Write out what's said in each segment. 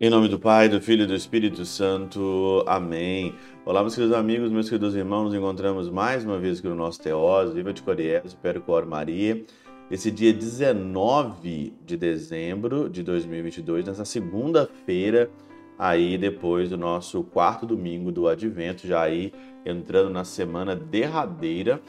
Em nome do Pai, do Filho e do Espírito Santo. Amém. Olá, meus queridos amigos, meus queridos irmãos. Nos encontramos mais uma vez aqui no nosso Teós. Viva de Coriés, Percor Maria. Esse dia 19 de dezembro de 2022, nessa segunda-feira, aí depois do nosso quarto domingo do Advento, já aí entrando na semana derradeira.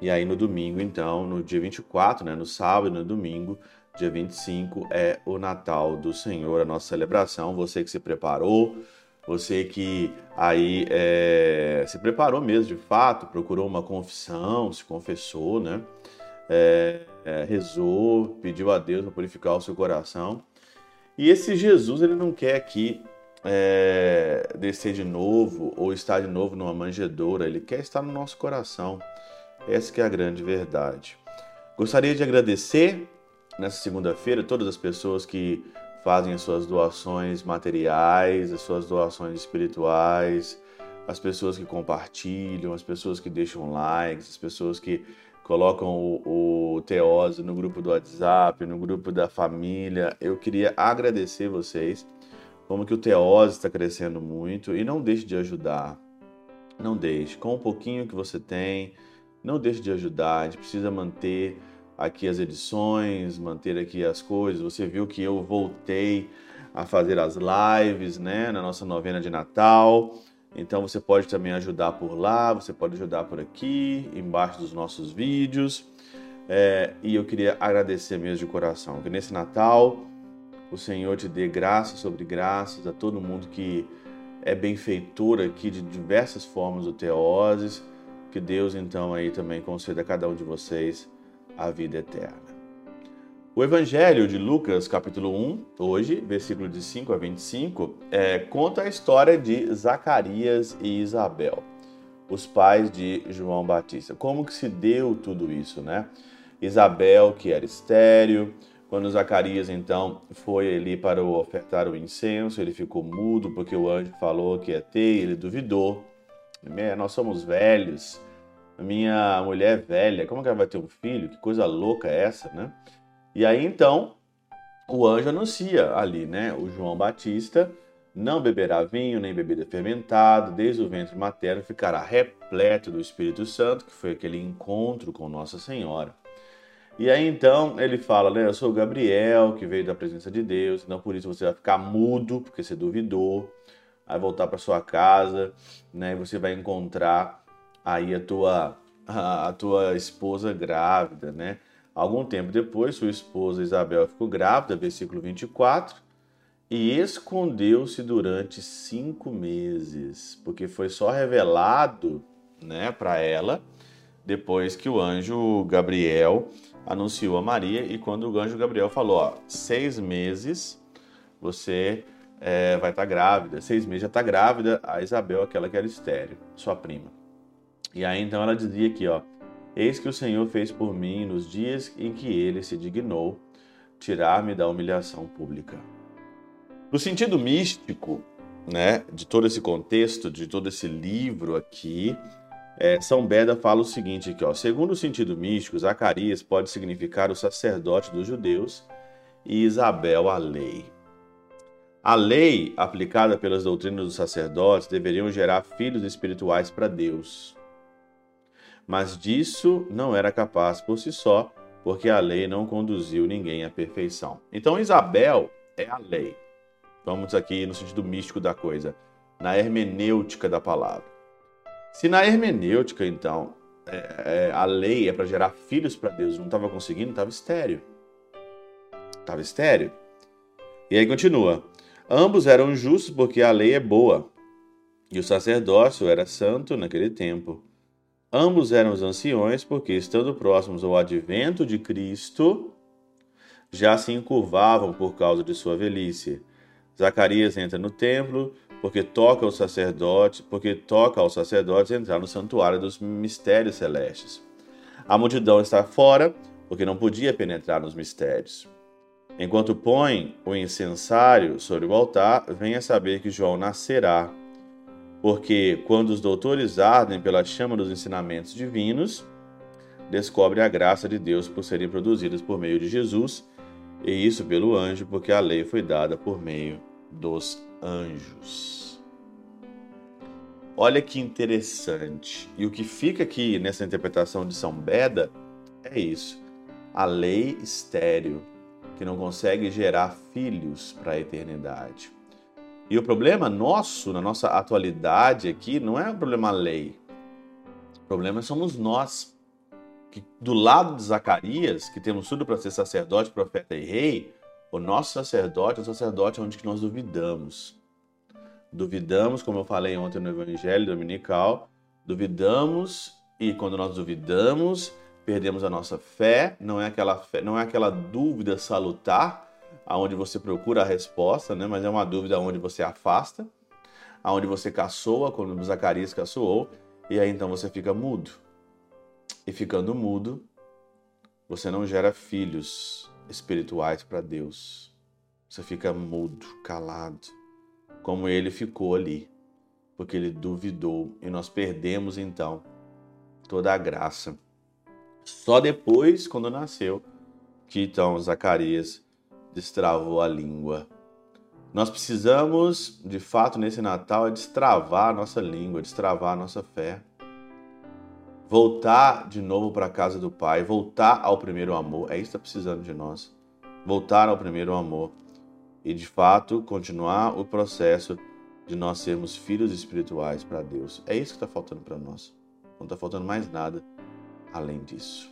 E aí no domingo, então, no dia 24, né, no sábado e no domingo, Dia 25 é o Natal do Senhor, a nossa celebração. Você que se preparou, você que aí é, se preparou mesmo de fato, procurou uma confissão, se confessou, né? É, é, rezou, pediu a Deus para purificar o seu coração. E esse Jesus, ele não quer aqui é, descer de novo ou estar de novo numa manjedoura, ele quer estar no nosso coração. Essa é a grande verdade. Gostaria de agradecer nessa segunda-feira todas as pessoas que fazem as suas doações materiais, as suas doações espirituais, as pessoas que compartilham, as pessoas que deixam likes, as pessoas que colocam o, o Teose no grupo do WhatsApp, no grupo da família. Eu queria agradecer vocês, como que o Teose está crescendo muito e não deixe de ajudar. Não deixe, com o pouquinho que você tem, não deixe de ajudar. A gente precisa manter aqui as edições, manter aqui as coisas. Você viu que eu voltei a fazer as lives, né, na nossa novena de Natal. Então você pode também ajudar por lá, você pode ajudar por aqui, embaixo dos nossos vídeos. É, e eu queria agradecer mesmo de coração que nesse Natal o Senhor te dê graça sobre graças a todo mundo que é benfeitor aqui de diversas formas do Teoses. Que Deus então aí também conceda a cada um de vocês a vida eterna. O Evangelho de Lucas, capítulo 1, hoje, versículo de 5 a 25, é, conta a história de Zacarias e Isabel, os pais de João Batista. Como que se deu tudo isso, né? Isabel, que era estéreo, quando Zacarias então foi ali para ofertar o incenso, ele ficou mudo porque o anjo falou que ia ter, ele duvidou. Nós somos velhos, minha mulher é velha, como que ela vai ter um filho? Que coisa louca é essa, né? E aí então o anjo anuncia ali, né? O João Batista não beberá vinho nem bebida fermentada, desde o ventre materno ficará repleto do Espírito Santo, que foi aquele encontro com Nossa Senhora. E aí então ele fala, né? Eu sou o Gabriel, que veio da presença de Deus, então por isso você vai ficar mudo, porque você duvidou, vai voltar para sua casa, né? E você vai encontrar aí a tua, a, tua esposa grávida, né? Algum tempo depois, sua esposa Isabel ficou grávida, versículo 24, e escondeu-se durante cinco meses, porque foi só revelado né, para ela depois que o anjo Gabriel anunciou a Maria. E quando o anjo Gabriel falou: ó, seis meses você é, vai estar tá grávida, seis meses já está grávida, a Isabel, aquela que era estéreo, sua prima. E aí então ela dizia aqui, ó: Eis que o Senhor fez por mim nos dias em que ele se dignou tirar-me da humilhação pública. No sentido místico, né, de todo esse contexto, de todo esse livro aqui, é, São Beda fala o seguinte aqui, ó, segundo o sentido místico, Zacarias pode significar o sacerdote dos judeus e Isabel a lei. A lei aplicada pelas doutrinas dos sacerdotes deveriam gerar filhos espirituais para Deus mas disso não era capaz por si só, porque a lei não conduziu ninguém à perfeição. Então Isabel é a lei. Vamos aqui no sentido místico da coisa, na hermenêutica da palavra. Se na hermenêutica, então, é, é, a lei é para gerar filhos para Deus, não estava conseguindo, estava estéreo. Estava estéreo. E aí continua. Ambos eram justos porque a lei é boa, e o sacerdócio era santo naquele tempo. Ambos eram os anciões, porque, estando próximos ao advento de Cristo, já se encurvavam por causa de sua velhice. Zacarias entra no templo, porque toca aos sacerdotes, porque toca aos sacerdotes entrar no santuário dos mistérios celestes. A multidão está fora, porque não podia penetrar nos mistérios. Enquanto põe o incensário sobre o altar, venha saber que João nascerá porque quando os doutores ardem pela chama dos ensinamentos divinos, descobrem a graça de Deus por serem produzidas por meio de Jesus, e isso pelo anjo, porque a lei foi dada por meio dos anjos. Olha que interessante. E o que fica aqui nessa interpretação de São Beda é isso. A lei estéreo, que não consegue gerar filhos para a eternidade. E o problema nosso, na nossa atualidade aqui, não é o problema lei. O problema somos nós. Que do lado de Zacarias, que temos tudo para ser sacerdote, profeta e rei, o nosso sacerdote é o sacerdote onde que nós duvidamos. Duvidamos, como eu falei ontem no Evangelho Dominical, duvidamos e quando nós duvidamos, perdemos a nossa fé, não é aquela fé, não é aquela dúvida salutar aonde você procura a resposta, né? Mas é uma dúvida onde você afasta, aonde você caçoa, quando Zacarias caçoou, e aí então você fica mudo. E ficando mudo, você não gera filhos espirituais para Deus. Você fica mudo, calado, como ele ficou ali, porque ele duvidou e nós perdemos então toda a graça. Só depois, quando nasceu, que então Zacarias destravou a língua. Nós precisamos, de fato, nesse Natal, é destravar a nossa língua, destravar a nossa fé. Voltar de novo para a casa do Pai, voltar ao primeiro amor. É isso que está precisando de nós. Voltar ao primeiro amor. E, de fato, continuar o processo de nós sermos filhos espirituais para Deus. É isso que está faltando para nós. Não está faltando mais nada além disso.